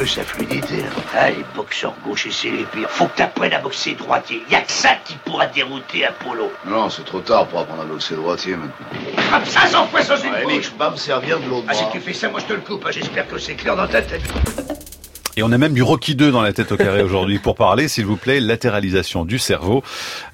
peu sa fluidité. Les boxeurs gauchers, c'est les pires. Faut que t'apprennes à boxer droitier. Y a que ça qui pourra dérouter Apollo. Non, c'est trop tard pour apprendre à boxer droitier maintenant. Ça, sans fois sans une Allez, bouche. je vais me servir de l'autre Ah, si tu fais ça, moi je te le coupe. hein. J'espère que c'est clair dans ta tête. Et on a même du Rocky 2 dans la tête au carré aujourd'hui pour parler, s'il vous plaît, latéralisation du cerveau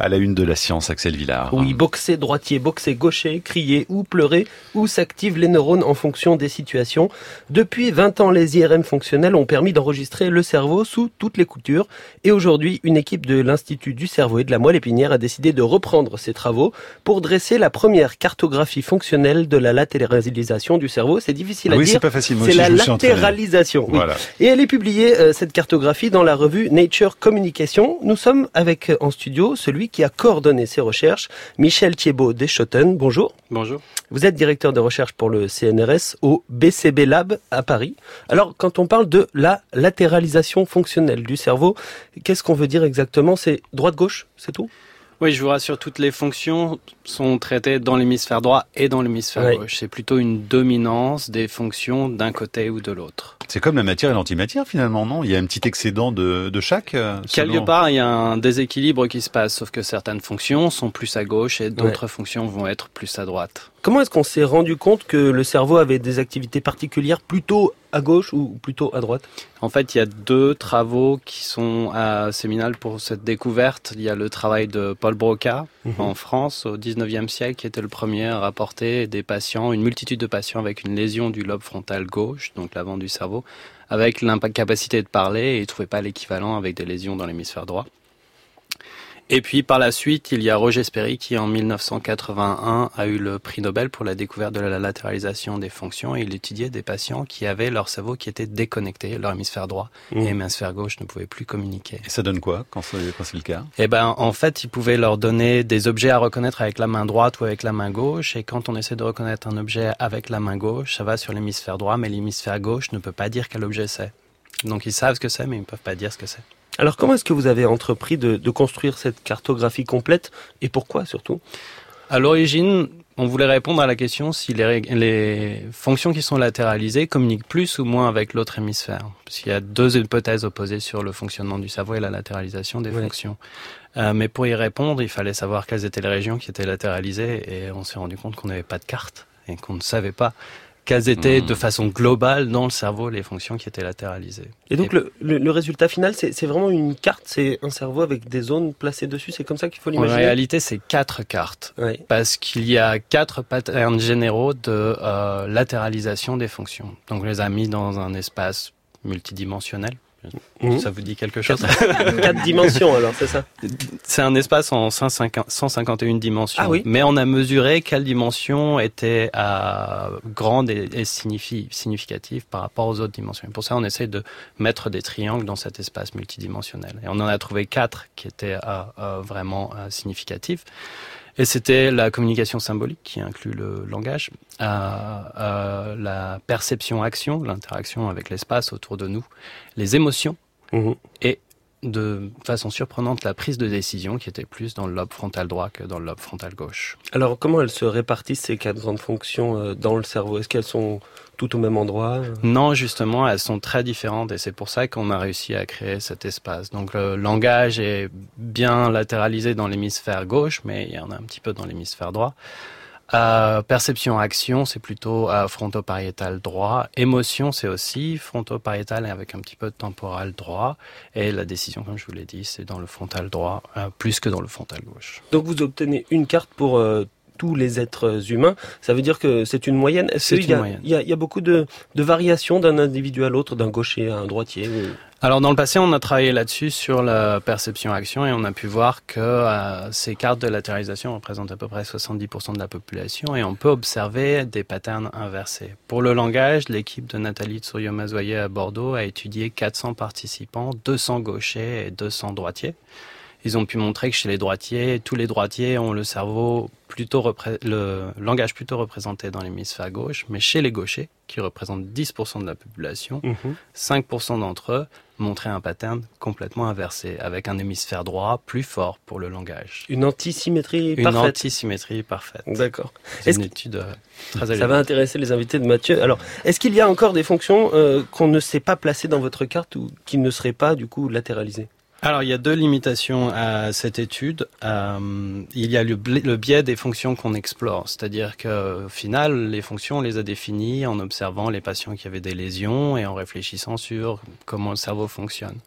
à la une de la science, Axel Villard. Oui, boxer droitier, boxer gaucher, crier ou pleurer, où s'activent les neurones en fonction des situations. Depuis 20 ans, les IRM fonctionnels ont permis d'enregistrer le cerveau sous toutes les coutures. Et aujourd'hui, une équipe de l'Institut du cerveau et de la moelle épinière a décidé de reprendre ces travaux pour dresser la première cartographie fonctionnelle de la latéralisation du cerveau. C'est difficile Ah à oui, dire. c'est pas facile. C'est la latéralisation. oui. Voilà. Et elle est publiée, euh, cette cartographie, dans la revue Nature Communication. Nous sommes avec euh, en studio celui qui a coordonné ces recherches, Michel Thiebaud Deschotten. Bonjour. Bonjour. Vous êtes directeur de recherche pour le CNRS au BCB Lab à Paris. Alors, quand on parle de la latéralisation fonctionnelle du cerveau, qu'est-ce qu'on veut dire exactement? C'est droite-gauche, c'est tout? Oui, je vous rassure, toutes les fonctions sont traitées dans l'hémisphère droit et dans l'hémisphère Oui. gauche. C'est plutôt une dominance des fonctions d'un côté ou de l'autre. C'est comme la matière et l'antimatière finalement, non? Il y a un petit excédent de, de chaque euh, Quelque part, il y a un déséquilibre qui se passe, sauf que certaines fonctions sont plus à gauche et d'autres fonctions vont être plus à droite. Comment est-ce qu'on s'est rendu compte que le cerveau avait des activités particulières plutôt à gauche ou plutôt à droite? En fait, il y a deux travaux qui sont euh, séminales pour cette découverte. Il y a le travail de Paul Broca en France au 19e siècle, qui était le premier à rapporter des patients, une multitude de patients avec une lésion du lobe frontal gauche, donc l'avant du cerveau, avec l'incapacité de parler et ne trouvait pas l'équivalent avec des lésions dans l'hémisphère droit. Et puis par la suite, il y a Roger Sperry qui en 1981 a eu le prix Nobel pour la découverte de la latéralisation des fonctions et il étudiait des patients qui avaient leur cerveau qui était déconnecté, leur hémisphère droit Mmh. et l'hémisphère gauche ne pouvait plus communiquer. Et ça donne quoi quand c'est le cas? Et ben en fait, il pouvait leur donner des objets à reconnaître avec la main droite ou avec la main gauche et quand on essaie de reconnaître un objet avec la main gauche, ça va sur l'hémisphère droit mais l'hémisphère gauche ne peut pas dire quel objet c'est. Donc ils savent ce que c'est mais ils ne peuvent pas dire ce que c'est. Alors comment est-ce que vous avez entrepris de, de construire cette cartographie complète et pourquoi surtout? À l'origine, on voulait répondre à la question si les, les fonctions qui sont latéralisées communiquent plus ou moins avec l'autre hémisphère. Parce qu'il y a deux hypothèses opposées sur le fonctionnement du cerveau et la latéralisation des fonctions. Euh, mais pour y répondre, il fallait savoir quelles étaient les régions qui étaient latéralisées et on s'est rendu compte qu'on n'avait pas de carte et qu'on ne savait pas quelles étaient Mmh. de façon globale dans le cerveau les fonctions qui étaient latéralisées. Et donc le, le- le résultat final, c'est c'est vraiment une carte, c'est un cerveau avec des zones placées dessus, c'est comme ça qu'il faut En l'imaginer réalité, c'est quatre cartes. Ouais. parce qu'il y a quatre patterns généraux de euh, latéralisation des fonctions. Donc on les a mis dans un espace multidimensionnel. Mhm. Ça vous dit quelque chose Quatre dimensions alors, c'est ça C'est un espace en 150 151 dimensions. Ah oui. Mais on a mesuré quelle dimension était euh, grande et, et significative par rapport aux autres dimensions. Et pour ça, on essaie de mettre des triangles dans cet espace multidimensionnel. Et on en a trouvé quatre qui étaient euh, euh, vraiment euh, significatifs. Et c'était la communication symbolique qui inclut le langage, la perception-action, l'interaction avec l'espace autour de nous, les émotions Mhm. et de façon surprenante la prise de décision qui était plus dans le lobe frontal droit que dans le lobe frontal gauche. Alors comment elles se répartissent ces quatre grandes fonctions euh, dans le cerveau? Est-ce qu'elles sont toutes au même endroit? Non, justement, elles sont très différentes et c'est pour ça qu'on a réussi à créer cet espace. Donc le langage est bien latéralisé dans l'hémisphère gauche, mais il y en a un petit peu dans l'hémisphère droit. Euh, perception-action, c'est plutôt euh, fronto-pariétal droit. Émotion, c'est aussi fronto-pariétal et avec un petit peu de temporal droit. Et la décision, comme je vous l'ai dit, c'est dans le frontal droit, euh, plus que dans le frontal gauche. Donc vous obtenez une carte pour euh, tous les êtres humains. Ça veut dire que c'est une moyenne. Est-ce C'est qu'il y a- une moyenne. Il y y a beaucoup de, de variations d'un individu à l'autre, d'un gaucher à un droitier. ou- Alors dans le passé, on a travaillé là-dessus sur la perception-action et on a pu voir que euh, ces cartes de latéralisation représentent à peu près 70% de la population et on peut observer des patterns inversés. Pour le langage, l'équipe de Nathalie Tsuryo-Mazoyer à Bordeaux a étudié 400 participants, 200 gauchers et 200 droitiers. Ils ont pu montrer que chez les droitiers, tous les droitiers ont le cerveau plutôt le langage plutôt représenté dans l'hémisphère gauche, mais chez les gauchers, qui représentent 10% de la population, 5% mhm. d'entre eux montraient un pattern complètement inversé, avec un hémisphère droit plus fort pour le langage. Une antisymétrie parfaite. Une antisymétrie parfaite. D'accord. C'est une étude euh, très Ça va intéresser les invités de Mathieu. Alors, est-ce qu'il y a encore des fonctions euh, qu'on ne sait pas placer dans votre carte ou qui ne seraient pas du coup latéralisées? Alors, il y a deux limitations à cette étude. Euh, il y a le, biais des fonctions qu'on explore, c'est-à-dire qu'au final, les fonctions, on les a définies en observant les patients qui avaient des lésions et en réfléchissant sur comment le cerveau fonctionne.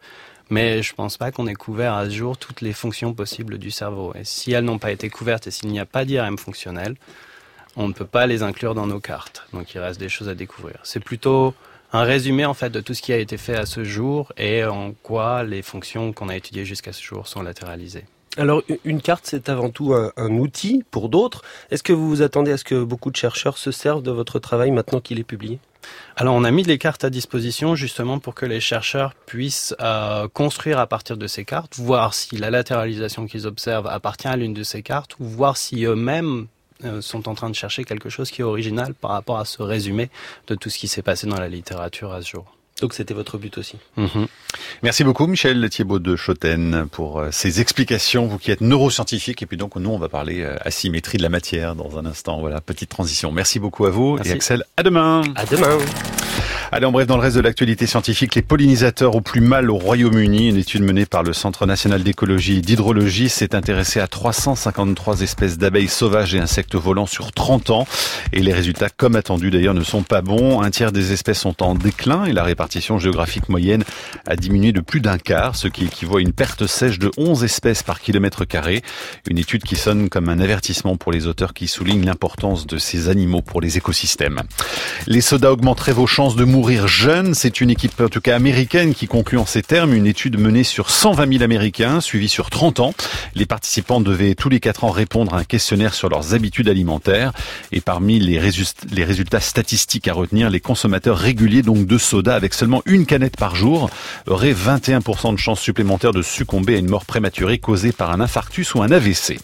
Mais je pense pas qu'on ait couvert à ce jour toutes les fonctions possibles du cerveau. Et si elles n'ont pas été couvertes et s'il n'y a pas d'IRM fonctionnel, on ne peut pas les inclure dans nos cartes. Donc il reste des choses à découvrir. C'est plutôt un résumé en fait de tout ce qui a été fait à ce jour et en quoi les fonctions qu'on a étudiées jusqu'à ce jour sont latéralisées. Alors une carte, c'est avant tout un, outil pour d'autres. Est-ce que vous vous attendez à ce que beaucoup de chercheurs se servent de votre travail maintenant qu'il est publié? Alors on a mis les cartes à disposition justement pour que les chercheurs puissent euh, construire à partir de ces cartes, voir si la latéralisation qu'ils observent appartient à l'une de ces cartes, ou voir si eux-mêmes sont en train de chercher quelque chose qui est original par rapport à ce résumé de tout ce qui s'est passé dans la littérature à ce jour. Donc c'était votre but aussi. Mhm. Merci beaucoup Michel Thiebaud de Choten pour euh, ces explications, vous qui êtes neuroscientifique. Et puis donc nous on va parler euh, asymétrie de la matière dans un instant. Voilà, petite transition. Merci beaucoup à vous et Axel, à demain. À demain. Allez, en bref, dans le reste de l'actualité scientifique, les pollinisateurs au plus mal au Royaume-Uni. Une étude menée par le Centre national d'écologie et d'hydrologie s'est intéressée à 353 espèces d'abeilles sauvages et insectes volants sur 30 ans. Et les résultats, comme attendu d'ailleurs, ne sont pas bons. Un tiers des espèces sont en déclin et la répartition géographique moyenne a diminué de plus d'un quart, ce qui équivaut à une perte sèche de 11 espèces par kilomètre carré. Une étude qui sonne comme un avertissement pour les auteurs qui soulignent l'importance de ces animaux pour les écosystèmes. Les sodas augmenteraient vos chances de mourir mourir jeune. C'est une équipe, en tout cas américaine, qui conclut en ces termes une étude menée sur 120 000 Américains, suivie sur 30 ans. Les participants devaient tous les 4 ans répondre à un questionnaire sur leurs habitudes alimentaires. Et parmi les, résultats statistiques à retenir, les consommateurs réguliers donc de soda avec seulement une canette par jour auraient 21% de chances supplémentaires de succomber à une mort prématurée causée par un infarctus ou un AVC.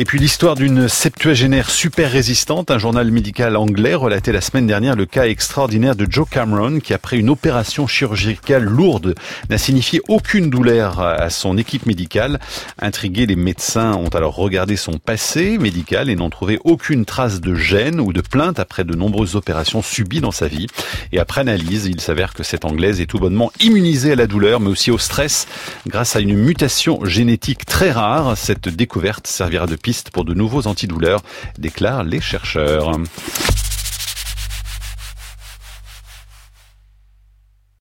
Et puis l'histoire d'une septuagénaire super résistante, un journal médical anglais relatait la semaine dernière le cas extraordinaire de Joe Cameron qui après une opération chirurgicale lourde n'a signifié aucune douleur à son équipe médicale. Intrigués, les médecins ont alors regardé son passé médical et n'ont trouvé aucune trace de gêne ou de plainte après de nombreuses opérations subies dans sa vie. Et après analyse, il s'avère que cette anglaise est tout bonnement immunisée à la douleur mais aussi au stress grâce à une mutation génétique très rare. Cette découverte servira de pour de nouveaux antidouleurs, déclarent les chercheurs.